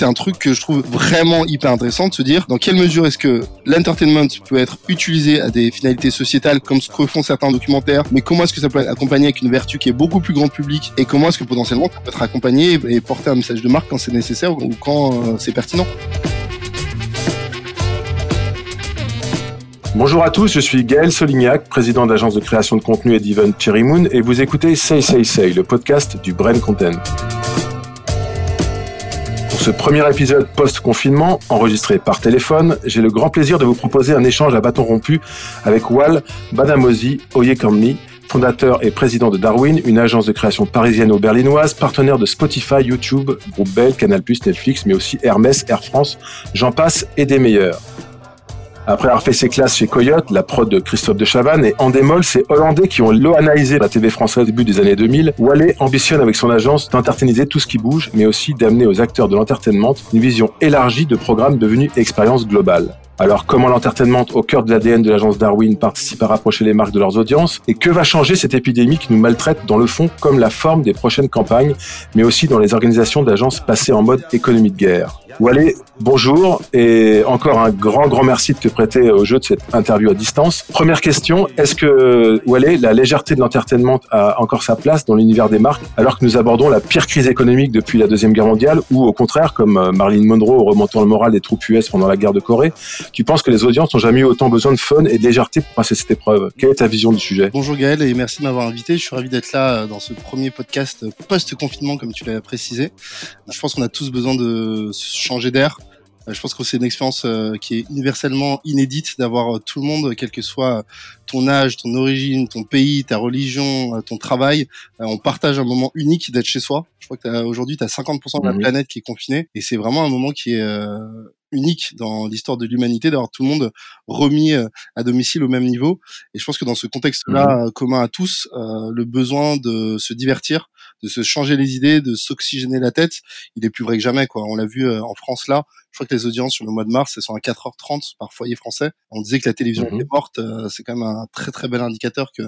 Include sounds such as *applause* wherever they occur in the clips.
c'est un truc que je trouve vraiment hyper intéressant de se dire dans quelle mesure est-ce que l'entertainment peut être utilisé à des finalités sociétales comme ce que font certains documentaires, mais comment est-ce que ça peut être accompagné avec une vertu qui est beaucoup plus grand public et comment est-ce que potentiellement ça peut être accompagné et porter un message de marque quand c'est nécessaire ou quand euh, c'est pertinent. Bonjour à tous, je suis Gaël Solignac, président d'agence de création de contenu et d'event Cherry Moon, et vous écoutez Say Say Say, le podcast du Brain Content. Pour ce premier épisode post-confinement, enregistré par téléphone, j'ai le grand plaisir de vous proposer un échange à bâton rompu avec Wal Badamosi Oyekamni, fondateur et président de Darwin, une agence de création parisienne-berlinoise, partenaire de Spotify, YouTube, Groupe Bell, Canal+, Netflix, mais aussi Hermès, Air France, j'en passe et des meilleurs. Après avoir fait ses classes chez Coyote, la prod de Christophe de Chavannes et Endemol, c'est Hollandais qui ont loanalyser la TV française au début des années 2000. Wallé ambitionne avec son agence d'entertainiser tout ce qui bouge, mais aussi d'amener aux acteurs de l'entertainment une vision élargie de programmes devenus expérience globale. Alors, comment l'entertainment au cœur de l'ADN de l'agence Darwin participe à rapprocher les marques de leurs audiences Et que va changer cette épidémie qui nous maltraite dans le fond comme la forme des prochaines campagnes, mais aussi dans les organisations d'agences passées en mode économie de guerre? Wallet, bonjour et encore un grand, grand merci de te prêter au jeu de cette interview à distance. Première question, est-ce que Wallet, la légèreté de l'entertainment a encore sa place dans l'univers des marques alors que nous abordons la pire crise économique depuis la Deuxième Guerre mondiale ou au contraire, comme euh, Marilyn Monroe remontant le moral des troupes US pendant la guerre de Corée, tu penses que les audiences n'ont jamais eu autant besoin de fun et de légèreté pour passer cette épreuve? Quelle est ta vision du sujet? Bonjour Gaël et merci de m'avoir invité. Je suis ravi d'être là euh, dans ce premier podcast post-confinement comme tu l'as précisé. Je pense qu'on a tous besoin de changer d'air. Euh, je pense que c'est une expérience euh, qui est universellement inédite d'avoir tout le monde, quel que soit ton âge, ton origine, ton pays, ta religion, ton travail. On partage un moment unique d'être chez soi. Je crois que aujourd'hui, tu as 50% de la mhm. planète qui est confinée et c'est vraiment un moment qui est unique dans l'histoire de l'humanité d'avoir tout le monde remis à domicile au même niveau. Et je pense que dans ce contexte-là mhm. commun à tous, le besoin de se divertir, de se changer les idées, de s'oxygéner la tête, il est plus vrai que jamais. Quoi. On l'a vu euh, en France là. Je crois que les audiences sur le mois de mars, elles sont à 4h30 par foyer français. On disait que la télévision mhm. était morte. Euh, c'est quand même un très très bel indicateur que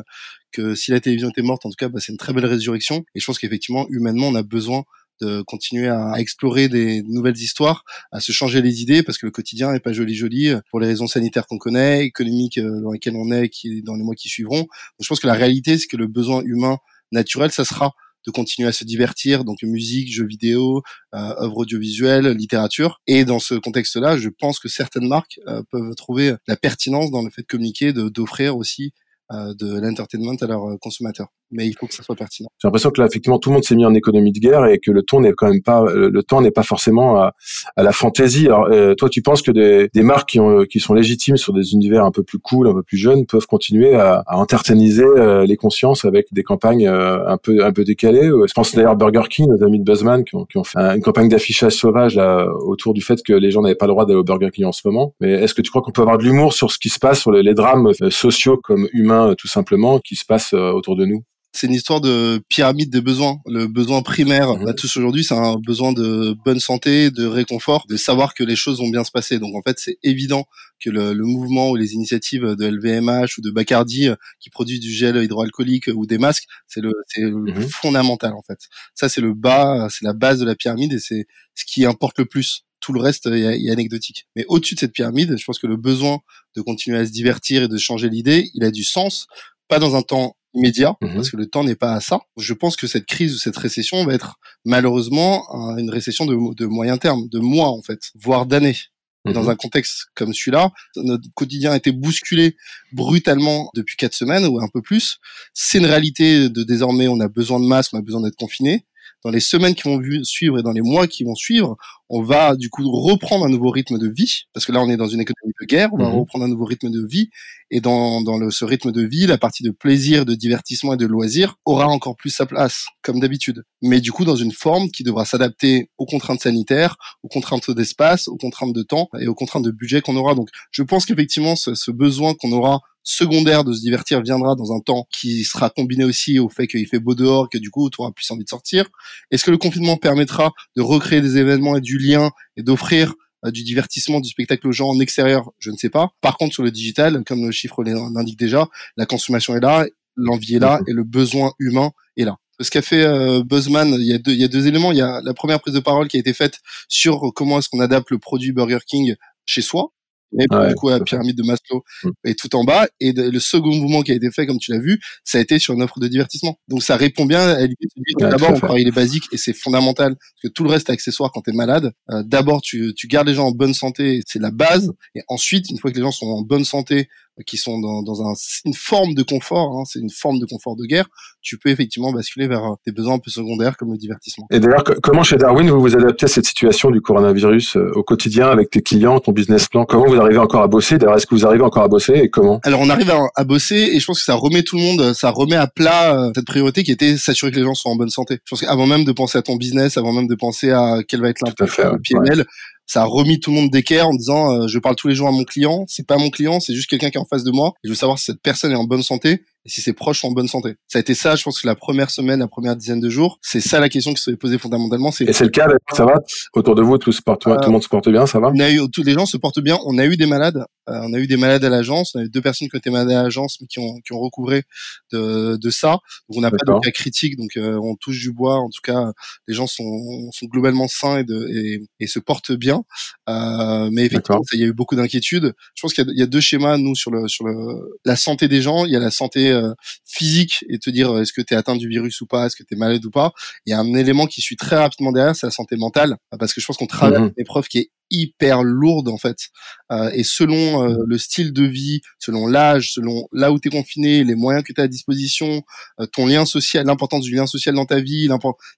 que si la télévision était morte, en tout cas, bah, c'est une très belle résurrection. Et je pense qu'effectivement, humainement, on a besoin de continuer à explorer des nouvelles histoires, à se changer les idées, parce que le quotidien n'est pas joli joli euh, pour les raisons sanitaires qu'on connaît, économiques dans lesquelles on est, qui dans les mois qui suivront. Donc, je pense que la réalité, c'est que le besoin humain naturel, ça sera de continuer à se divertir, donc musique, jeux vidéo, euh, œuvres audiovisuelles, littérature. Et dans ce contexte-là, je pense que certaines marques euh, peuvent trouver la pertinence dans le fait de communiquer, d'offrir aussi euh, de l'entertainment à leurs consommateurs mais il faut que ça soit pertinent. J'ai l'impression que là, effectivement, tout le monde s'est mis en économie de guerre et que le ton n'est quand même pas, le temps n'est pas forcément à, à la fantaisie. Alors, euh, toi, tu penses que des, des marques qui, ont, qui sont légitimes sur des univers un peu plus cool, un peu plus jeunes, peuvent continuer à, à entertainiser euh, les consciences avec des campagnes euh, un peu un peu décalées? Je pense d'ailleurs Burger King, nos amis de Buzzman, qui ont, qui ont fait une campagne d'affichage sauvage là autour du fait que les gens n'avaient pas le droit d'aller au Burger King en ce moment. Mais est-ce que tu crois qu'on peut avoir de l'humour sur ce qui se passe, sur les drames sociaux comme humains tout simplement, qui se passent autour de nous c'est une histoire de pyramide des besoins. Le besoin primaire, mmh. tous aujourd'hui, c'est un besoin de bonne santé, de réconfort, de savoir que les choses vont bien se passer. Donc en fait, c'est évident que le, mouvement ou les initiatives de LVMH ou de Bacardi euh, qui produisent du gel hydroalcoolique ou des masques, c'est le, c'est mmh. fondamental en fait. Ça, c'est le bas, c'est la base de la pyramide et c'est ce qui importe le plus tout le reste est, anecdotique. Mais au-dessus de cette pyramide, je pense que le besoin de continuer à se divertir et de changer l'idée, il a du sens, pas dans un temps immédiat, mmh parce que le temps n'est pas à ça. Je pense que cette crise ou cette récession va être malheureusement une récession de, moyen terme, de mois en fait, voire d'années. Dans mmh un contexte comme celui-là, notre quotidien a été bousculé brutalement depuis quatre semaines ou un peu plus. C'est une réalité de désormais, on a besoin de masques, on a besoin d'être confiné. Dans les semaines qui vont suivre et dans les mois qui vont suivre, on va du coup reprendre un nouveau rythme de vie, parce que là on est dans une économie de guerre, on va mmh reprendre un nouveau rythme de vie, et dans, dans le, ce rythme de vie, la partie de plaisir, de divertissement et de loisir aura encore plus sa place, comme d'habitude. Mais du coup dans une forme qui devra s'adapter aux contraintes sanitaires, aux contraintes d'espace, aux contraintes de temps et aux contraintes de budget qu'on aura. Donc je pense qu'effectivement ce, ce besoin qu'on aura secondaire de se divertir viendra dans un temps qui sera combiné aussi au fait qu'il fait beau dehors, que du coup tu auras plus envie de sortir. Est-ce que le confinement permettra de recréer des événements et du lien et d'offrir du divertissement, du spectacle aux gens en extérieur, je ne sais pas. Par contre, sur le digital, comme le chiffre l'indique déjà, la consommation est là, l'envie est là et le besoin humain est là. Ce qu'a fait euh, Buzzman, il y, a deux, il y a deux éléments. Il y a la première prise de parole qui a été faite sur comment est-ce qu'on adapte le produit Burger King chez soi et du coup la pyramide de Maslow mm. est tout en bas. Et le second mouvement qui a été fait comme tu l'as vu ça a été sur une offre de divertissement. Donc ça répond bien à l'idée de d'abord on travaille les basiques et c'est fondamental parce que tout le reste est accessoire quand tu es malade. Euh, d'abord tu, tu gardes les gens en bonne santé c'est la base. Et ensuite une fois que les gens sont en bonne santé qui sont dans, dans un, une forme de confort, hein, c'est une forme de confort de guerre, tu peux effectivement basculer vers euh, des besoins un peu secondaires comme le divertissement. Et d'ailleurs, comment chez Darwin vous vous adaptez à cette situation du coronavirus euh, au quotidien avec tes clients, ton business plan? Comment vous arrivez encore à bosser? D'ailleurs, est-ce que vous arrivez encore à bosser et comment? Alors, on arrive à, bosser et je pense que ça remet tout le monde, ça remet à plat euh, cette priorité qui était s'assurer que les gens soient en bonne santé. Je pense qu'avant même de penser à ton business, avant même de penser à quel va être l'impact du PNL, ça a remis tout le monde d'équerre en disant euh, je parle tous les jours à mon client, c'est pas mon client, c'est juste quelqu'un qui est en face de moi. Je veux savoir si cette personne est en bonne santé et si ses proches sont en bonne santé. Ça a été ça, je pense que la première semaine, la première dizaine de jours, c'est ça la question qui se posée fondamentalement. Et c'est le cas, ça va Autour de vous, tout, se porte, tout le monde se porte bien, ça va on a eu, Tous les gens se portent bien. On a eu des malades. Euh, on a eu des malades à l'agence. On a eu deux personnes qui ont été malades à l'agence, mais qui ont, qui ont recouvré de, de ça. Donc on n'a pas de cas critiques, donc euh, on touche du bois. En tout cas, les gens sont, sont globalement sains et, de, et, et se portent bien. Euh, mais effectivement, il y a eu beaucoup d'inquiétudes. Je pense qu'il y, y, a deux schémas, nous, sur, le, sur le, la santé des gens. Il y a la santé euh, physique et te dire euh, est-ce que tu es atteint du virus ou pas, est-ce que tu es malade ou pas. Il y a un élément qui suit très rapidement derrière, c'est la santé mentale, parce que je pense qu'on travaille mmh. une épreuve qui est hyper lourde en fait. Euh, et selon euh, le style de vie, selon l'âge, selon là où tu es confiné, les moyens que tu as à disposition, ton lien social, l'importance du lien social dans ta vie,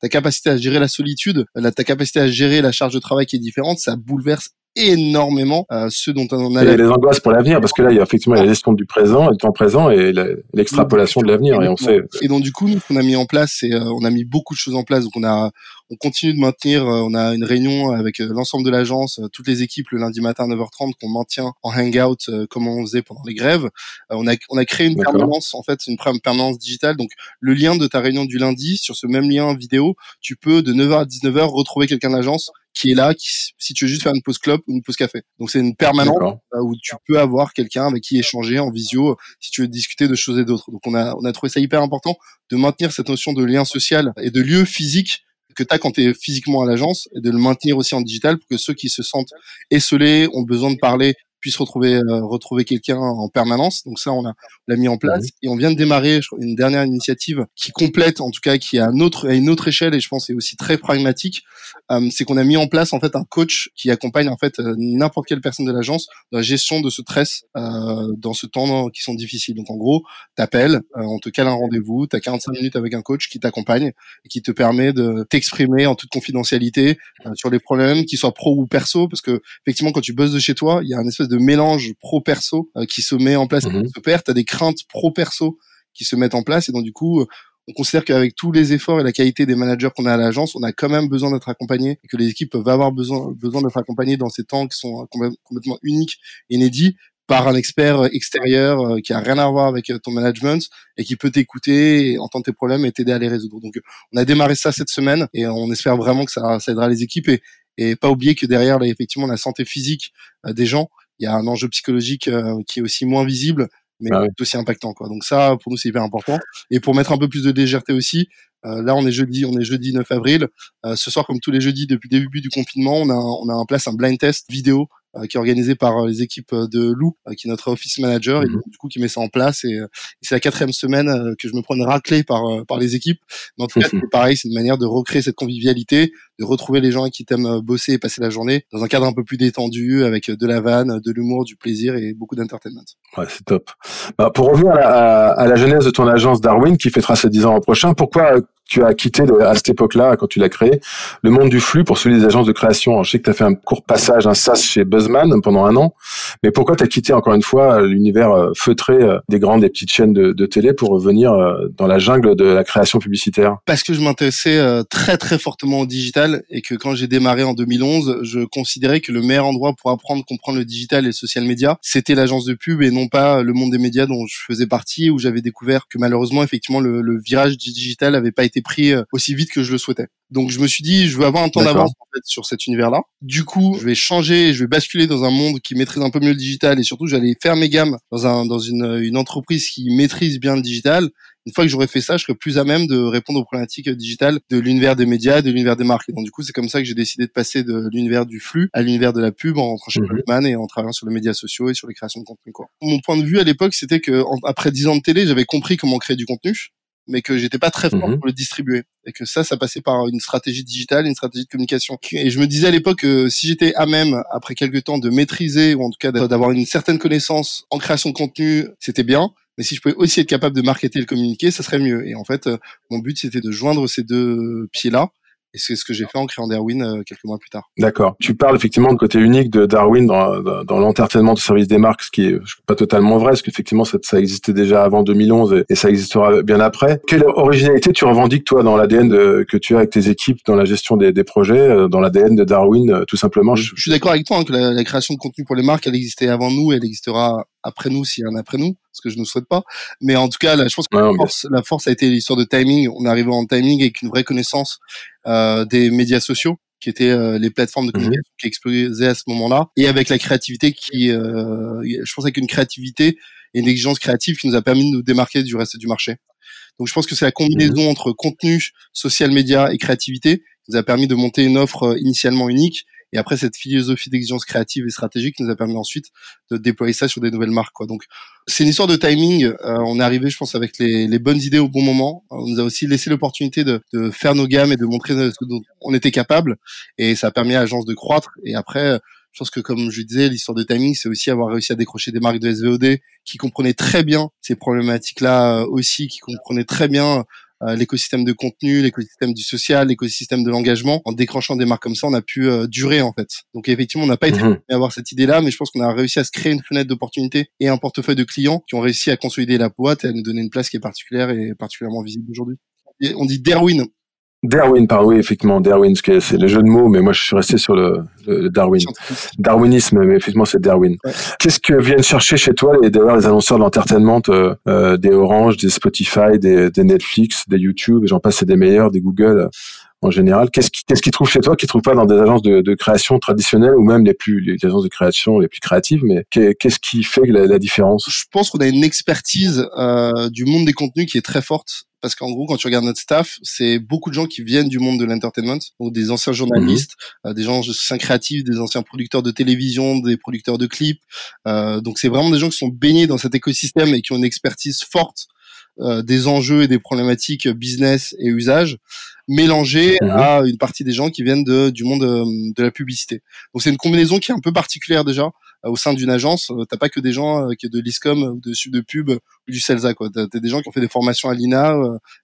ta capacité à gérer la solitude, ta capacité à gérer la charge de travail qui est différente, ça bouleverse énormément euh, ce dont on a et les angoisses pour l'avenir parce que là il y a effectivement la gestion du présent du temps présent et l'extrapolation de l'avenir et on sait et donc du coup nous qu'on a mis en place c'est euh, on a mis beaucoup de choses en place. Donc on a on continue de maintenir euh, on a une réunion avec euh, l'ensemble de l'agence toutes les équipes le lundi matin à 9h30 qu'on maintient en hangout comme on faisait pendant les grèves. On a on a créé une permanence en fait une permanence digitale. Donc le lien de ta réunion du lundi sur ce même lien vidéo tu peux de 9h à 19h retrouver quelqu'un de l'agence qui est là, qui, si tu veux juste faire une pause club ou une pause café. Donc c'est une permanente euh, où tu peux avoir quelqu'un avec qui échanger en visio si tu veux discuter de choses et d'autres. Donc on a, on a trouvé ça hyper important de maintenir cette notion de lien social et de lieu physique que tu as quand tu es physiquement à l'agence et de le maintenir aussi en digital pour que ceux qui se sentent esselés, ont besoin de parler, puisse retrouver euh, retrouver quelqu'un en permanence. Donc ça, on a l'a mis en place et on vient de démarrer une dernière initiative qui complète, en tout cas, qui est à, autre, à une autre échelle et je pense est aussi très pragmatique. Euh, c'est qu'on a mis en place en fait un coach qui accompagne en fait euh, n'importe quelle personne de l'agence dans la gestion de ce stress dans ce temps qui sont difficiles. Donc en gros, t'appelles, on te cale un rendez-vous, t'as 45 minutes avec un coach qui t'accompagne et qui te permet de t'exprimer en toute confidentialité sur les problèmes, qu'ils soient pro ou perso, parce que effectivement quand tu bosses de chez toi, il y a un espèce de de mélange pro-perso euh, qui se met en place mhm. se perd. Tu as des craintes pro-perso qui se mettent en place et donc du coup, euh, on considère qu'avec tous les efforts et la qualité des managers qu'on a à l'agence, on a quand même besoin d'être accompagné et que les équipes peuvent avoir besoin, besoin d'être accompagnées dans ces temps qui sont complètement uniques et inédits par un expert extérieur euh, qui a rien à voir avec ton management et qui peut t'écouter, entendre tes problèmes et t'aider à les résoudre. Donc, on a démarré ça cette semaine et on espère vraiment que ça, ça aidera les équipes et, et pas oublier que derrière, là, effectivement, la santé physique des gens il y a un enjeu psychologique euh, qui est aussi moins visible, mais ah aussi impactant. Quoi. Donc ça, pour nous, c'est hyper important. Et pour mettre un peu plus de légèreté aussi, euh, là, on est jeudi, on est jeudi 9 avril. Euh, ce soir, comme tous les jeudis depuis le début du confinement, on a, on a en place un blind test vidéo euh, qui est organisé par euh, les équipes euh, de Lou, qui est notre office manager, et mhm. du coup qui met ça en place. Et, c'est la quatrième semaine que je me prends une raclée par par les équipes. Mais en tout cas, c'est pareil, c'est une manière de recréer cette convivialité, de retrouver les gens qui t'aiment bosser et passer la journée dans un cadre un peu plus détendu, avec de la vanne, de l'humour, du plaisir et beaucoup d'entertainment. Ouais, c'est top. Bah, pour revenir à la, à la, genèse de ton agence Darwin, qui fêtera ses 10 ans au prochain, pourquoi tu as quitté à cette époque-là, quand tu l'as créé, le monde du flux pour celui des agences de création? je sais que tu as fait un court passage, un SAS chez Buzzman pendant un an, mais pourquoi tu as quitté encore une fois l'univers euh, feutré euh, des grandes et petites chaînes de, de télé pour revenir euh, dans la jungle de la création publicitaire? Parce que je m'intéressais très très fortement au digital et que quand j'ai démarré en 2011, je considérais que le meilleur endroit pour apprendre, comprendre le digital et le social media, c'était l'agence de pub et non pas le monde des médias dont je faisais partie, où j'avais découvert que malheureusement, effectivement, le, le virage du digital avait pas été été pris aussi vite que je le souhaitais. Donc je me suis dit, je veux avoir un temps d'avance en fait, sur cet univers-là. Du coup, je vais changer, je vais basculer dans un monde qui maîtrise un peu mieux le digital et surtout, j'allais faire mes gammes dans un dans une, une entreprise qui maîtrise bien le digital une fois que j'aurais fait ça, je serais plus à même de répondre aux problématiques digitales de l'univers des médias, de l'univers des marques. Et donc du coup, c'est comme ça que j'ai décidé de passer de l'univers du flux à l'univers de la pub en rentrant chez mmh. et en travaillant sur les médias sociaux et sur les créations de contenu. Quoi. Mon point de vue à l'époque, c'était que après dix ans de télé, j'avais compris comment créer du contenu mais que j'étais pas très fort mhm. pour le distribuer et que ça ça passait par une stratégie digitale une stratégie de communication et je me disais à l'époque que si j'étais à même après quelques temps de maîtriser ou en tout cas d'avoir une certaine connaissance en création de contenu c'était bien mais si je pouvais aussi être capable de marketer et de communiquer, ça serait mieux. Et en fait, euh, mon but, c'était de joindre ces deux pieds-là et c'est ce que j'ai fait en créant Darwin euh, quelques mois plus tard. D'accord. Tu parles effectivement de côté unique de Darwin dans, dans, l'entertainment du service des marques, ce qui est pas totalement vrai, parce qu'effectivement ça, ça, existait déjà avant 2011 et, ça existera bien après. Quelle originalité tu revendiques toi dans l'ADN que tu as avec tes équipes dans la gestion des, des projets, euh, dans l'ADN de Darwin, euh, tout simplement? Je, suis d'accord avec toi hein, que la, la, création de contenu pour les marques, elle existait avant nous, elle existera après nous s'il y en a après nous, ce que je ne souhaite pas. Mais en tout cas, là, je pense que la, force, la, force, a été l'histoire de timing. On est arrivé en timing avec une vraie connaissance des médias sociaux qui étaient euh, les plateformes de mhm. communication qui explosaient à ce moment-là, et avec la créativité qui, euh, je pense, avec une créativité et une exigence créative qui nous a permis de nous démarquer du reste du marché. Donc, je pense que c'est la combinaison mhm. entre contenu, social média et créativité qui nous a permis de monter une offre euh, initialement unique et après, cette philosophie d'exigence créative et stratégique nous a permis ensuite de déployer ça sur des nouvelles marques. Quoi. Donc, c'est une histoire de timing. Euh, on est arrivé, je pense, avec les, les, bonnes idées au bon moment. On nous a aussi laissé l'opportunité de, de, faire nos gammes et de montrer ce dont on était capable. Et ça a permis à l'agence de croître. Et après, je pense que comme je disais, l'histoire de timing, c'est aussi avoir réussi à décrocher des marques de SVOD qui comprenaient très bien ces problématiques-là euh, aussi, qui comprenaient très bien euh, l'écosystème de contenu, l'écosystème du social, l'écosystème de l'engagement. En décrochant des marques comme ça, on a pu euh, durer en fait. Donc effectivement, on n'a pas été mmh. à avoir cette idée-là, mais je pense qu'on a réussi à se créer une fenêtre d'opportunité et un portefeuille de clients qui ont réussi à consolider la boîte et à nous donner une place qui est particulière et particulièrement visible aujourd'hui. On dit Darwin Darwin, par oui, effectivement, Darwin, c'est le jeu de mots, mais moi je suis resté sur le, le Darwin. Darwinisme, mais effectivement c'est Darwin. Qu'est-ce que viennent chercher chez toi les, d'ailleurs les annonceurs de l'entertainment, euh, euh, des Orange, des Spotify, des, des Netflix, des YouTube, j'en passe, c'est des meilleurs, des Google en général. Qu'est-ce qu'ils qu trouvent chez toi qu'ils trouvent pas dans des agences de, de, création traditionnelles ou même les plus les agences de création les plus créatives Mais qu'est-ce qui fait la, la différence? Je pense qu'on a une expertise euh, du monde des contenus qui est très forte parce qu'en gros, quand tu regardes notre staff, c'est beaucoup de gens qui viennent du monde de l'entertainment, donc des anciens journalistes, mhm. euh, des gens anciens créatifs, des anciens producteurs de télévision, des producteurs de clips. Euh, donc c'est vraiment des gens qui sont baignés dans cet écosystème et qui ont une expertise forte euh, des enjeux et des problématiques business et usage mélangés mhm. à une partie des gens qui viennent de, du monde de, de la publicité. Donc c'est une combinaison qui est un peu particulière déjà euh, au sein d'une agence, euh, t'as pas que des gens euh, qui de l'ISCOM de de pub ou du Celsa quoi. T'as des gens qui ont fait des formations à l'INA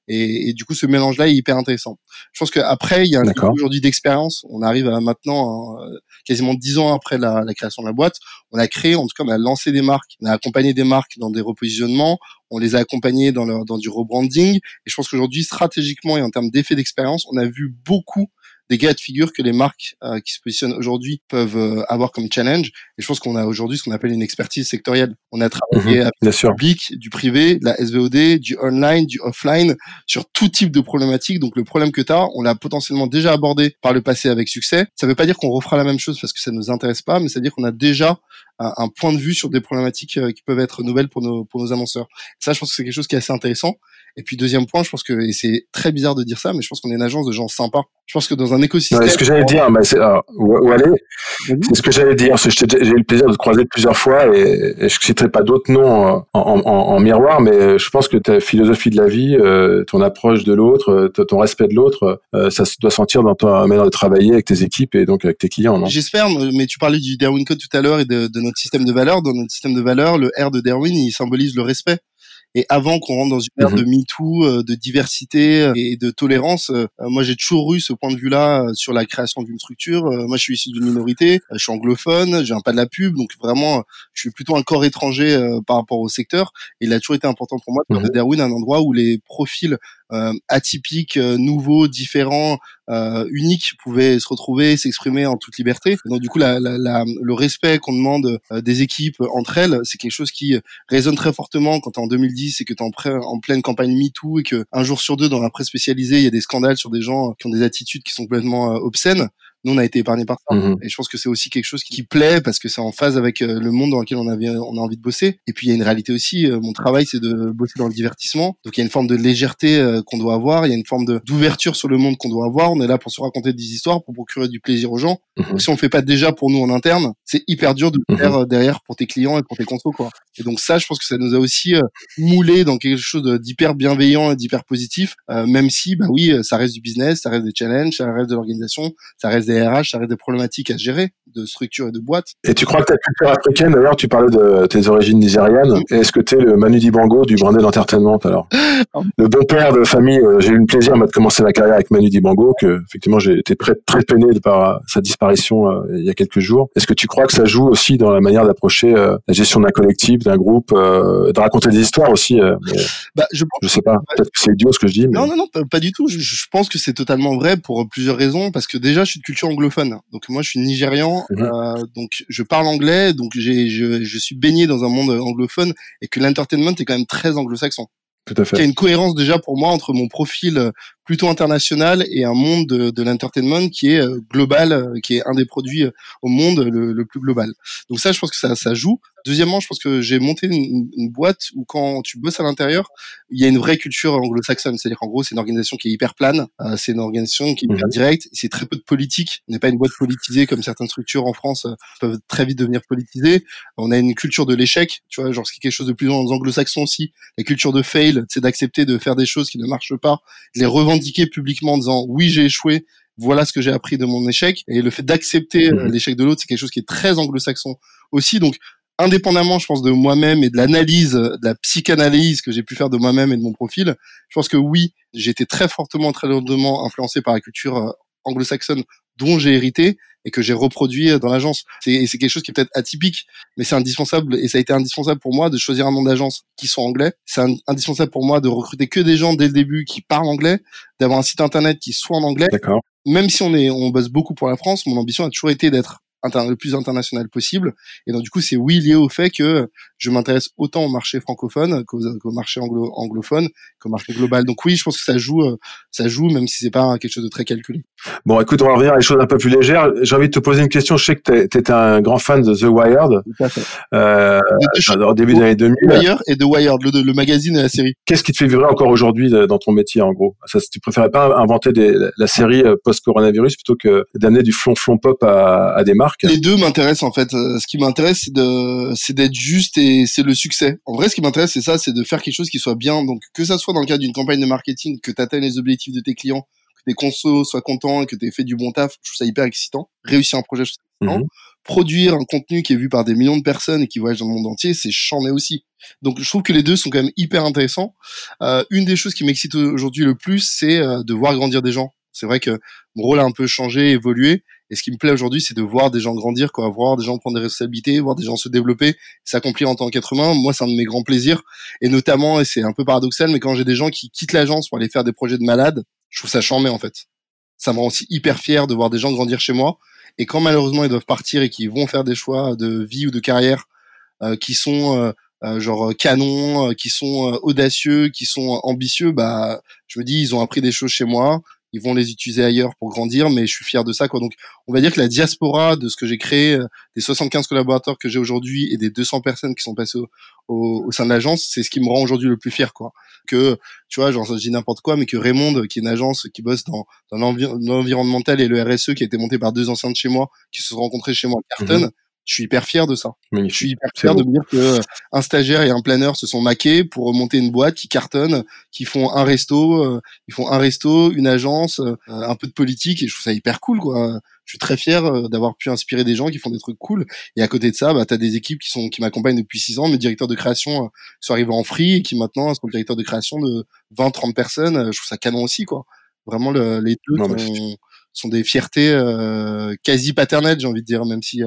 et, et, du coup ce mélange là est hyper intéressant. Je pense qu'après il y a un aujourd'hui d'expérience. On arrive à maintenant quasiment dix ans après la, la, création de la boîte, on a créé, en tout cas on a lancé des marques, on a accompagné des marques dans des repositionnements, on les a accompagnés dans leur dans du rebranding et je pense qu'aujourd'hui stratégiquement et en termes d'effet d'expérience, on a vu beaucoup des cas de figure que les marques euh, qui se positionnent aujourd'hui peuvent euh, avoir comme challenge. Et je pense qu'on a aujourd'hui ce qu'on appelle une expertise sectorielle. On a travaillé mhm, avec du public, du privé, de la SVOD, du online, du offline, sur tout type de problématiques. Donc le problème que tu as, on l'a potentiellement déjà abordé par le passé avec succès. Ça ne veut pas dire qu'on refera la même chose parce que ça ne nous intéresse pas, mais ça veut dire qu'on a déjà un, point de vue sur des problématiques euh, qui peuvent être nouvelles pour nos, pour nos annonceurs. Ça, je pense que c'est quelque chose qui est assez intéressant. Et puis deuxième point, je pense que et c'est très bizarre de dire ça, mais je pense qu'on est une agence de gens sympas. Je pense que dans un écosystème. ce que j'allais dire, c'est C'est ce que j'allais dire. J'ai eu le plaisir de te croiser plusieurs fois et, je ne citerai pas d'autres noms en, en, en, miroir, mais je pense que ta philosophie de la vie, euh, ton approche de l'autre, ton respect de l'autre, euh, ça doit sentir dans ta manière de travailler avec tes équipes et donc avec tes clients, non? J'espère. Mais tu parlais du Darwin Code tout à l'heure et de, de notre système de valeurs. Dans notre système de valeurs, le R de Darwin, il symbolise le respect. Et avant qu'on rentre dans une ère de mhm. MeToo, euh, de diversité euh, et de tolérance, euh, moi j'ai toujours eu ce point de vue-là sur la création d'une structure. Moi je suis issu d'une minorité, je suis anglophone, j'ai un pas de la pub, donc vraiment je suis plutôt un corps étranger par rapport au secteur. Et il a toujours été important pour moi de faire de Darwin un endroit où les profils atypiques, nouveaux, différents, uniques pouvaient se retrouver, s'exprimer en toute liberté. Donc du coup, la, la, le respect qu'on demande des équipes entre elles, c'est quelque chose qui résonne très fortement quand t'es en 2010 et que t'es en, en pleine campagne MeToo et que un jour sur deux dans la presse spécialisée, il y a des scandales sur des gens qui ont des attitudes qui sont complètement obscènes nous on a été épargnés par ça. Mmh et je pense que c'est aussi quelque chose qui plaît parce que c'est en phase avec euh, le monde dans lequel on avait on a envie de bosser. Et puis il y a une réalité aussi euh, mon travail c'est de bosser dans le divertissement. Donc il y a une forme de légèreté euh, qu'on doit avoir. Il y a une forme de d'ouverture sur le monde qu'on doit avoir. On est là pour se raconter des histoires pour procurer du plaisir aux gens. Mmh si on fait pas déjà pour nous en interne c'est hyper dur de le mmh faire derrière pour tes clients et pour tes consos quoi. Et donc ça je pense que ça nous a aussi moulé dans quelque chose d'hyper bienveillant et d'hyper positif. Même si bah oui ça reste du business ça reste des challenges ça reste de l'organisation ça reste des RH, ça reste des problématiques à gérer de structure et de boîte. Et tu crois que ta culture africaine, d'ailleurs, tu parlais de tes origines nigérianes. Est-ce que tu es le Manu Dibango du Branded Entertainment alors *laughs* Le bon père de famille, euh, j'ai eu le plaisir de commencer ma carrière avec Manu Dibango, que effectivement j'ai été très, très peiné par sa disparition euh, il y a quelques jours. Est-ce que tu crois que ça joue aussi dans la manière d'approcher euh, la gestion d'un collectif, d'un groupe, de raconter des histoires aussi bah, je, je sais pas, peut-être que c'est idiot ce que je dis. Non, non, non, pas, du tout. Je, je pense que c'est totalement vrai pour plusieurs raisons, parce que déjà je suis de culture anglophone. Donc moi je suis nigérian, mhm. euh, donc je parle anglais, donc j'ai je, je suis baigné dans un monde anglophone et que l'entertainment est quand même très anglo-saxon. Tout à fait. Il y a une cohérence déjà pour moi entre mon profil plutôt international et un monde de, de l'entertainment qui est euh, global, euh, qui est un des produits euh, au monde le, le, plus global. Donc ça, je pense que ça, ça joue. Deuxièmement, je pense que j'ai monté une, une, boîte où quand tu bosses à l'intérieur, il y a une vraie culture anglo-saxonne. C'est-à-dire qu'en gros, c'est une organisation qui est hyper plane, c'est une organisation qui est hyper mhm. directe, c'est très peu de politique. On n'est pas une boîte politisée comme certaines structures en France peuvent très vite devenir politisées. On a une culture de l'échec, tu vois, genre ce qui est quelque chose de plus anglo-saxon aussi. La culture de fail, c'est d'accepter de faire des choses qui ne marchent pas, les revendre publiquement en disant oui j'ai échoué, voilà ce que j'ai appris de mon échec. Et le fait d'accepter euh, mhm. l'échec de l'autre, c'est quelque chose qui est très anglo-saxon aussi. Donc indépendamment, je pense, de moi-même et de l'analyse, de la psychanalyse que j'ai pu faire de moi-même et de mon profil, je pense que oui, j'ai été très fortement, très lourdement influencé par la culture euh, anglo-saxonne dont j'ai hérité et que j'ai reproduit dans l'agence. C'est, c'est quelque chose qui est peut-être atypique, mais c'est indispensable et ça a été indispensable pour moi de choisir un nom d'agence qui soit anglais. C'est indispensable pour moi de recruter que des gens dès le début qui parlent anglais, d'avoir un site internet qui soit en anglais. D'accord. Même si on est, on bosse beaucoup pour la France, mon ambition a toujours été d'être le plus international possible. Et donc du coup, c'est oui lié au fait que je m'intéresse autant au marché francophone qu'au, marché anglo, anglophone, qu'au marché global. Donc oui, je pense que ça joue, euh, ça joue, même si c'est pas quelque chose de très calculé. Bon, écoute, on va revenir à des choses un peu plus légères. J'ai envie de te poser une question. Je sais que tu étais un grand fan de The Wired. Euh, au début des années 2000. Wired et The Wired, le, magazine et la série. Qu'est-ce qui te fait vibrer encore aujourd'hui dans ton métier, en gros? Ça, Tu préférais pas inventer des, la série euh, post-coronavirus plutôt que d'amener du flon-flon pop à, à des marques? Les deux m'intéressent en fait. Euh, ce qui m'intéresse, c'est de, c'est d'être juste et c'est le succès. En vrai, ce qui m'intéresse, c'est ça, c'est de faire quelque chose qui soit bien. Donc, que ça soit dans le cadre d'une campagne de marketing, que tu atteignes les objectifs de tes clients, que tes consos soient contents et que tu aies fait du bon taf, je trouve ça hyper excitant. Réussir un projet, je trouve ça excitant. Mhm. Produire un contenu qui est vu par des millions de personnes et qui voyage dans le monde entier, c'est charmé aussi. Donc, je trouve que les deux sont quand même hyper intéressants. Euh, une des choses qui m'excite aujourd'hui le plus, c'est euh, de voir grandir des gens. C'est vrai que mon rôle a un peu changé, évolué, et ce qui me plaît aujourd'hui, c'est de voir des gens grandir, quoi, voir des gens prendre des responsabilités, voir des gens se développer, s'accomplir en tant qu'être humain. Moi, c'est un de mes grands plaisirs. Et notamment, et c'est un peu paradoxal, mais quand j'ai des gens qui quittent l'agence pour aller faire des projets de malade, je trouve ça charmé, en fait. Ça me rend aussi hyper fier de voir des gens grandir chez moi. Et quand malheureusement ils doivent partir et qu'ils vont faire des choix de vie ou de carrière euh, qui sont euh, euh genre canons, euh, qui sont audacieux, qui sont ambitieux, bah je me dis ils ont appris des choses chez moi ils vont les utiliser ailleurs pour grandir, mais je suis fier de ça. Quoi. Donc, on va dire que la diaspora de ce que j'ai créé, euh, des 75 collaborateurs que j'ai aujourd'hui et des 200 personnes qui sont passées au, au, sein de l'agence, c'est ce qui me rend aujourd'hui le plus fier. Quoi. Que, tu vois, genre, je dis n'importe quoi, mais que Raymond, qui est une agence qui bosse dans, dans l'environnemental et le RSE, qui a été monté par deux anciens de chez moi, qui se sont rencontrés chez moi à Carton, je suis hyper fier de ça. Je suis hyper fier de me dire que euh, un stagiaire et un planeur se sont maqués pour monter une boîte qui cartonne, qui font un resto, euh, ils font un resto, une agence, euh, un peu de politique et je trouve ça hyper cool quoi. Je suis très fier d'avoir pu inspirer des gens qui font des trucs cool. Et à côté de ça, bah, tu as des équipes qui sont qui m'accompagnent depuis six ans. Mes directeurs de création sont arrivés en free et qui maintenant sont directeurs de création de 20, 30 personnes. Je trouve ça canon aussi, quoi. Vraiment, le, les deux sont, sont, des fiertés quasi paternelles, j'ai envie de dire, même si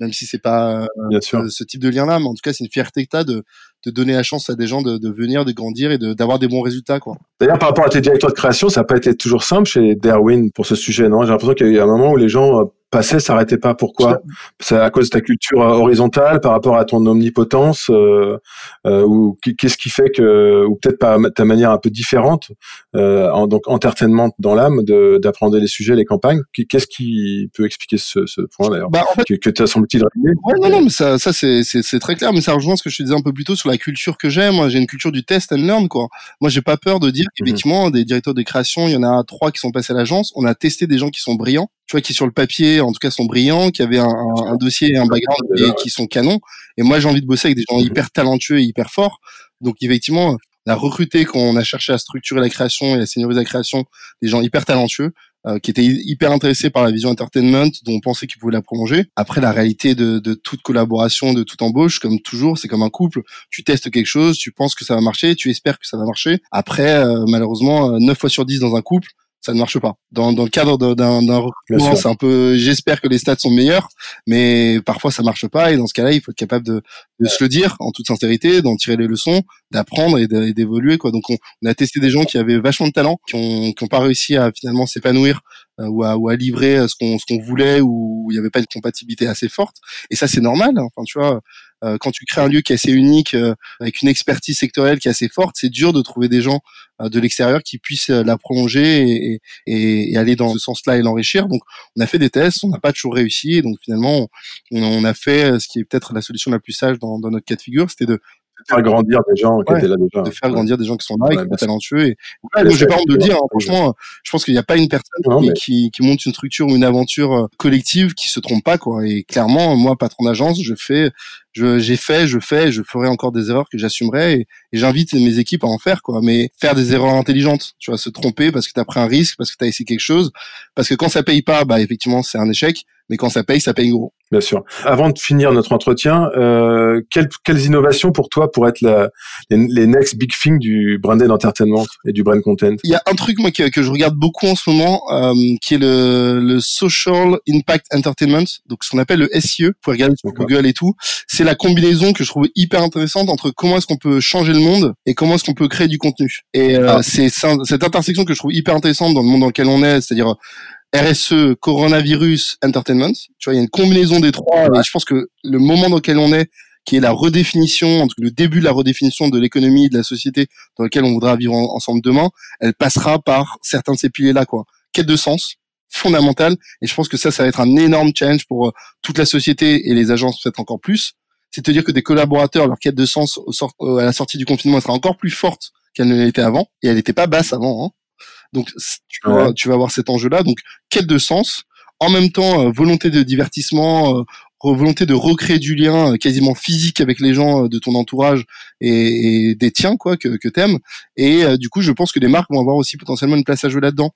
même si c'est pas euh, ce, type de lien-là, mais en tout cas, c'est une fierté que tu as de, de donner la chance à des gens de, de venir, de grandir et d'avoir des bons résultats. Quoi. D'ailleurs, par rapport à tes directeurs de création, ça n'a pas été toujours simple chez Darwin pour ce sujet, non? J'ai l'impression qu'il y a eu un moment où les gens passaient, s'arrêtaient pas. Pourquoi C'est à cause de ta culture euh, horizontale, par rapport à ton omnipotence, euh, euh, ou qu'est-ce qui fait que, ou peut-être pas ta manière un peu différente, euh, en, donc entertainment dans l'âme, d'apprendre les sujets, les campagnes. Qu'est-ce qui peut expliquer ce, ce point d'ailleurs bah, en fait, que, que tu as semble-t-il ouais, non, non, mais ça, ça c'est très clair, mais ça rejoint ce que je te disais un peu plus tôt sur la culture que j'ai. Moi, j'ai une culture du test and learn, quoi. Moi, j'ai pas peur de dire mhm. qu'effectivement, des directeurs de création, il y en a trois qui sont passés à l'agence. On a testé des gens qui sont brillants tu vois, qui sur le papier, en tout cas, sont brillants, qui avaient un, un, dossier et un background et qui sont canons. Et moi, j'ai envie de bosser avec des gens hyper talentueux et hyper forts. Donc, effectivement, on a recruté quand on a cherché à structurer la création et à senioriser la création des gens hyper talentueux. Euh, qui étaient hyper intéressés par la vision entertainment, dont on pensait qu'ils pouvaient la prolonger. Après, la réalité de, de, toute collaboration, de toute embauche, comme toujours, c'est comme un couple. Tu testes quelque chose, tu penses que ça va marcher, tu espères que ça va marcher. Après, euh, malheureusement, 9 fois sur 10 dans un couple, ça ne marche pas. Dans, dans le cadre d'un recrutement, c'est un peu, j'espère que les stats sont meilleurs, mais parfois ça marche pas. Et dans ce cas-là, il faut être capable de, de se le dire en toute sincérité, d'en tirer les leçons, d'apprendre et d'évoluer. quoi. Donc on, on, a testé des gens qui avaient vachement de talent, qui ont, qui ont pas réussi à finalement s'épanouir ou, à, ou à livrer ce qu'on ce qu'on voulait, ou il n'y avait pas une compatibilité assez forte. Et ça c'est normal. Hein. Enfin tu vois, euh, quand tu crées un lieu qui est assez unique, euh, avec une expertise sectorielle qui est assez forte, c'est dur de trouver des gens euh, de l'extérieur qui puissent la prolonger et, et, aller dans ce sens-là et l'enrichir. Donc, on a fait des tests, on n'a pas toujours réussi, et donc finalement, on, on, a fait ce qui est peut-être la solution la plus sage dans, dans notre cas de figure, c'était de faire grandir des gens qui étaient là déjà. De faire grandir des gens qui sont là et qui sont talentueux. Et ouais, j'ai pas honte de le dire. Hein. Franchement, je pense qu'il n'y a pas une personne qui, qui, monte une structure ou une aventure euh, collective qui se trompe pas, quoi. Et clairement, moi, patron d'agence, je fais, j'ai fait, je fais, je ferai encore des erreurs que j'assumerai et, et j'invite mes équipes à en faire, quoi. Mais faire des erreurs intelligentes, tu vois, se tromper parce que tu as pris un risque, parce que tu as essayé quelque chose, parce que quand ça paye pas, bah effectivement, c'est un échec mais quand ça paye, ça paye gros. Bien sûr. Avant de finir notre entretien, euh, quelles, quelles, innovations pour toi pourraient être la, les, next big things du branded entertainment et du brand content? Il y a un truc moi que, que je regarde beaucoup en ce moment, euh, qui est le, le social impact entertainment, donc ce qu'on appelle le SIE. Vous pouvez regarder sur Google et tout. C'est la combinaison que je trouve hyper intéressante entre comment est-ce qu'on peut changer le monde et comment est-ce qu'on peut créer du contenu. Et euh, ah. c'est cette intersection que je trouve hyper intéressante dans le monde dans lequel on est, c'est-à-dire RSE, coronavirus, entertainment. Tu vois, il y a une combinaison des trois. Et je pense que le moment dans lequel on est, qui est la redéfinition, le début de la redéfinition de l'économie, de la société dans laquelle on voudra vivre ensemble demain, elle passera par certains de ces piliers-là, quoi. Quête de sens, fondamentale. Et je pense que ça, ça va être un énorme challenge pour euh, toute la société et les agences peut-être encore plus. C'est de dire que des collaborateurs, leur quête de sens au à la sortie du confinement, elle sera encore plus forte qu'elle ne l'était avant. Et elle n'était pas basse avant. Hein. Donc tu vas, tu vas avoir cet enjeu-là. Donc quête de sens, en même temps euh, volonté de divertissement, euh, volonté de recréer du lien euh, quasiment physique avec les gens de ton entourage et, des tiens quoi que, que t'aimes. Et du coup, je pense que les marques vont avoir aussi potentiellement une place à jouer là-dedans.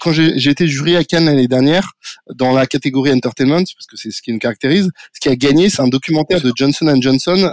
quand j'ai été jury à Cannes l'année dernière dans la catégorie entertainment, parce que c'est ce qui nous caractérise, ce qui a gagné, c'est un documentaire de Johnson Johnson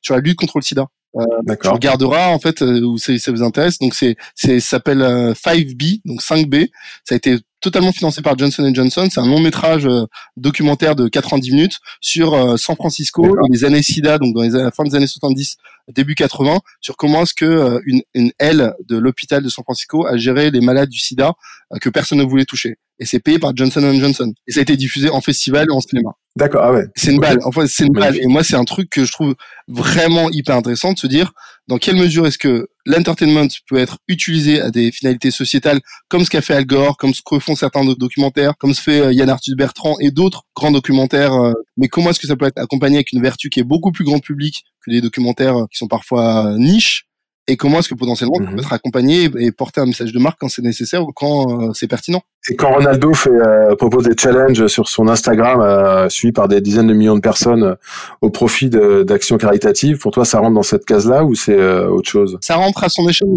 sur la lutte contre le SIDA. Euh, tu regarderas en fait euh, où ça vous intéresse. Donc c'est c'est s'appelle 5B, euh, donc 5B. Ça a été totalement financé par Johnson Johnson. C'est un long métrage euh, documentaire de 90 minutes sur San Francisco les années SIDA, donc dans les la fin des années 70, début 80, sur comment est-ce que une, une aile de l'hôpital de San Francisco a géré les malades du SIDA que personne ne voulait toucher. Et c'est payé par Johnson Johnson. Et ça a été diffusé en festival et en cinéma. D'accord, ah ouais. C'est une balle. Enfin, c'est une balle. Et moi, c'est un truc que je trouve vraiment hyper intéressant de se dire dans quelle mesure est-ce que l'entertainment peut être utilisé à des finalités sociétales, comme ce qu'a fait Al Gore, comme ce que font certains documentaires, comme ce fait euh, Yann Arthus Bertrand et d'autres grands documentaires. Euh, mais comment est-ce que ça peut être accompagné avec une vertu qui est beaucoup plus grand public que des documentaires qui sont parfois niches? Et comment est-ce que potentiellement on peut mhm. être accompagné et porter un message de marque quand c'est nécessaire ou quand euh, c'est pertinent? Et quand Ronaldo fait, euh, propose des challenges sur son Instagram, euh, suivi par des dizaines de millions de personnes euh, au profit d'actions caritatives, pour toi, ça rentre dans cette case-là ou c'est autre chose? Ça rentre à son échelle.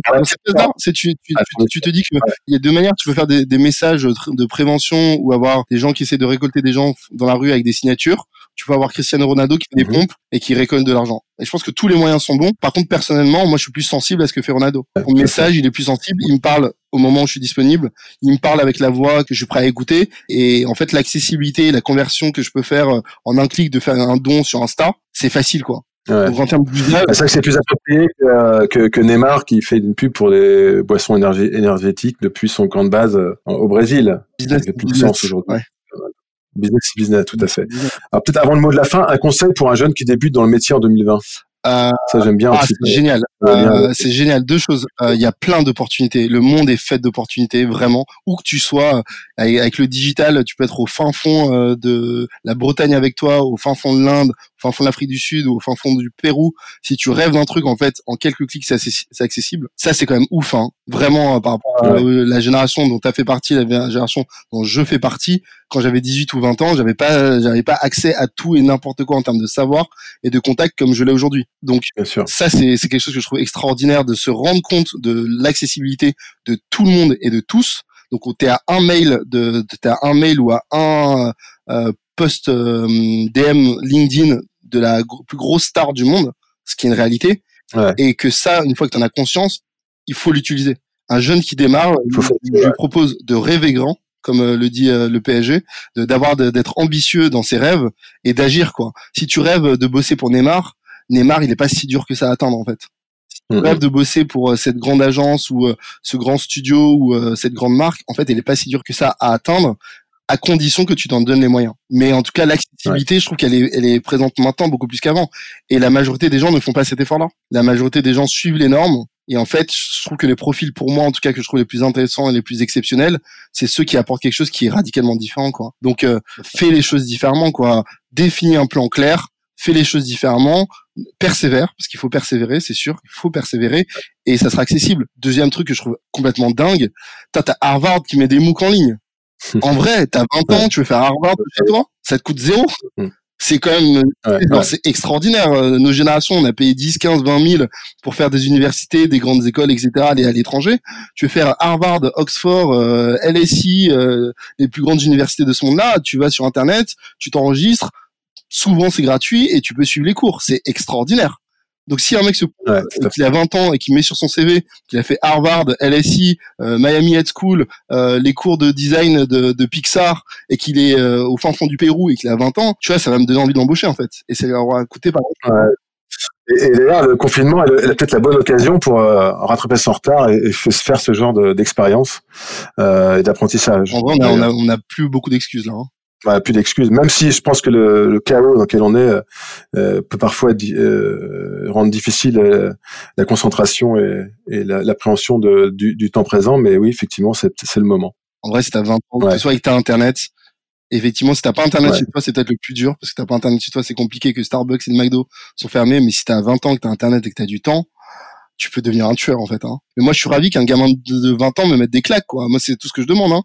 c'est tu, tu, tu, te dis qu'il y a deux manières. Tu peux faire des, des messages de prévention ou avoir des gens qui essaient de récolter des gens dans la rue avec des signatures tu peux avoir Cristiano Ronaldo qui fait des mhm. pompes et qui récolte de l'argent. Et je pense que tous les moyens sont bons. Par contre, personnellement, moi, je suis plus sensible à ce que fait Ronaldo. Mon message, il est plus sensible. Il me parle au moment où je suis disponible. Il me parle avec la voix que je suis prêt à écouter. Et en fait, l'accessibilité, la conversion que je peux faire euh, en un clic de faire un don sur Insta, c'est facile, quoi. Donc en termes d'usage, c'est vrai que c'est plus approprié que, que, que, Neymar qui fait une pub pour les boissons énergétiques depuis son camp de base euh, au Brésil. Business, ça plus de sens aujourd'hui. Business, business, tout à fait. Alors peut-être avant le mot de la fin, un conseil pour un jeune qui débute dans le métier en 2020. Euh, ça j'aime bien. Ah, c'est génial. Euh, c'est génial. Deux choses. Euh, il y a plein d'opportunités. Le monde est fait d'opportunités, vraiment. Où que tu sois, avec, le digital, tu peux être au fin fond de la Bretagne avec toi, au fin fond de l'Inde, fin fond de l'Afrique du Sud, au fin fond du Pérou. Si tu rêves d'un truc, en fait, en quelques clics, c'est accessible. Ça, c'est quand même ouf. Hein. Vraiment, par rapport à la génération dont tu as fait partie, la génération dont je fais partie, quand j'avais 18 ou 20 ans, j'avais pas, j'avais pas accès à tout et n'importe quoi en termes de savoir et de contact comme je l'ai aujourd'hui. Donc, ça, c'est quelque chose que je trouve extraordinaire de se rendre compte de l'accessibilité de tout le monde et de tous. Donc, t'es à un mail de, t'es à un mail ou à un euh, post euh, DM LinkedIn de la plus grosse star du monde, ce qui est une réalité. Et que ça, une fois que tu en as conscience, il faut l'utiliser. Un jeune qui démarre, je lui propose de rêver grand comme euh, le dit euh, le PSG, d'avoir d'être ambitieux dans ses rêves et d'agir quoi. Si tu rêves de bosser pour Neymar, Neymar il est pas si dur que ça à atteindre en fait. Si tu rêves de bosser pour euh, cette grande agence ou ce grand studio ou cette grande marque, en fait, il est pas si dur que ça à atteindre à condition que tu t'en donnes les moyens. Mais en tout cas, l'accessibilité, je trouve qu'elle est, elle est présente maintenant beaucoup plus qu'avant. Et la majorité des gens ne font pas cet effort-là. La majorité des gens suivent les normes et en fait, je trouve que les profils, pour moi, en tout cas, que je trouve les plus intéressants et les plus exceptionnels, c'est ceux qui apportent quelque chose qui est radicalement différent, quoi. Donc, euh, fais les choses différemment, quoi. Définis un plan clair, fais les choses différemment, persévère, parce qu'il faut persévérer, c'est sûr, il faut persévérer, et ça sera accessible. Deuxième truc que je trouve complètement dingue, t'as Harvard qui met des MOOC en ligne. En vrai, t'as 20 ans, tu veux faire Harvard chez toi, ça te coûte zéro? Mm c'est quand même c'est extraordinaire. Euh, nos générations, on a payé 10, 15, 20 000 pour faire des universités, des grandes écoles, etc. aller à l'étranger. Tu veux faire Harvard, Oxford, euh, LSI, euh, les plus grandes universités de ce monde-là. Tu vas sur Internet, tu t'enregistres. Souvent, c'est gratuit et tu peux suivre les cours. C'est extraordinaire. Donc si un mec se qui a 20 ans et qui met sur son CV qu'il a fait Harvard, LSI, euh, Miami Head School, euh, les cours de design de, de Pixar et qu'il est euh, au fin fond du Pérou et qu'il a 20 ans, tu vois, ça va me donner envie d'embaucher en fait. Et ça va coûter par exemple. Ouais. Et, et d'ailleurs, le confinement est, peut-être la bonne occasion pour rattraper son retard et, et, faire ce genre d'expérience et d'apprentissage. En vrai, on a, on a, plus beaucoup d'excuses là. Hein bah, plus d'excuses. Même si je pense que le, le chaos dans lequel on est euh, euh peut parfois euh, rendre difficile euh, la concentration et, et l'appréhension de, du, du, temps présent. Mais oui, effectivement, c'est le moment. En vrai, si t'as 20 ans, ouais. que ce soit que t'as Internet, effectivement, si t'as pas Internet chez toi, c'est peut-être le plus dur parce que t'as pas Internet chez toi, c'est compliqué que Starbucks et le McDo sont fermés. Mais si t'as 20 ans, que t'as Internet et que t'as du temps, tu peux devenir un tueur en fait. Hein. Mais moi, je suis ravi qu'un gamin de 20 ans me mette des claques. Quoi. Moi, c'est tout ce que je demande. Hein.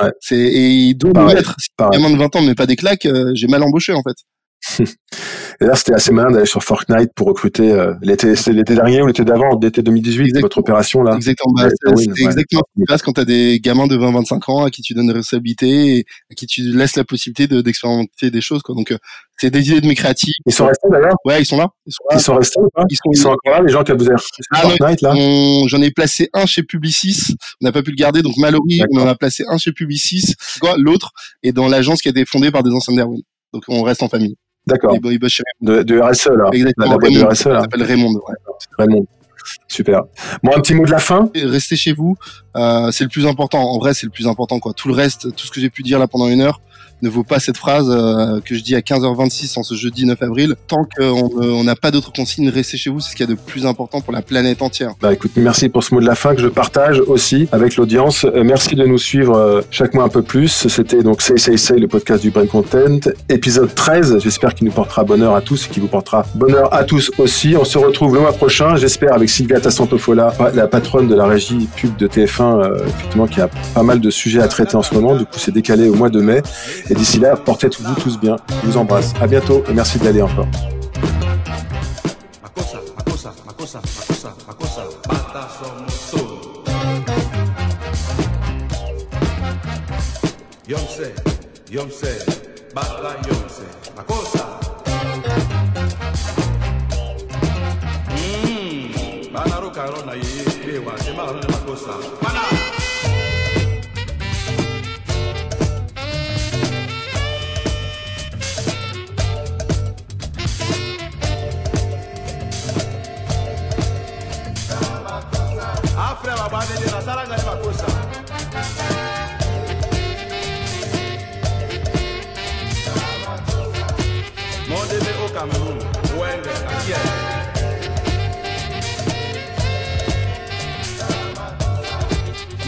Ouais. C'est et il doit me mettre. Si un gamin de 20 ans ne met pas des claques, euh, j'ai mal embauché en fait. Et là, c'était assez malin d'aller sur Fortnite pour recruter euh, l'été, l'été dernier ou l'été d'avant, l'été 2018, votre opération là. Exactement. Bah, c'est, exactement ce qui passe quand tu as des gamins de 20-25 ans à qui tu donnes des responsabilités et à qui tu laisses la possibilité de, d'expérimenter des choses. Quoi. Donc, euh, c'est des idées de mes créatifs. Ils sont restés d'ailleurs? Ouais, ils sont là. Ils sont, là. Ils sont restés ou pas ils sont, ils sont encore là, les gens qui vous sur ah, Fortnite là? J'en ai placé un chez Publicis. On n'a pas pu le garder, donc Mallory, on en a placé un chez Publicis. L'autre est dans l'agence qui a été fondée par des anciens d'Erwin. Donc, on reste en famille. D'accord. De, de RSE, là. Exactement. La boîte de RSE, là. s'appelle Raymond. Ouais. Raymond. Super. Bon, un petit mot de la fin. Restez chez vous, euh, c'est le plus important. En vrai, c'est le plus important. Quoi. Tout le reste, tout ce que j'ai pu dire là pendant une heure, ne vaut pas cette phrase euh, que je dis à 15h26 en ce jeudi 9 avril. Tant qu'on n'a pas d'autres consignes, restez chez vous, c'est ce qu'il y a de plus important pour la planète entière. Bah écoute, merci pour ce mot de la fin que je partage aussi avec l'audience. Euh, merci de nous suivre euh, chaque mois un peu plus. C'était donc Say Say Say, le podcast du Brain Content, épisode 13. J'espère qu'il nous portera bonheur à tous et qu'il vous portera bonheur à tous aussi. On se retrouve le mois prochain, j'espère, avec Sylvia Tassantofola, la patronne de la régie pub de TF1, effectivement, qui a pas mal de sujets à traiter en ce moment. Du coup, c'est décalé au mois de mai. Et d'ici là, portez-vous tous bien. Je vous embrasse. À bientôt et merci de l'aller encore.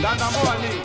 Nana Moani.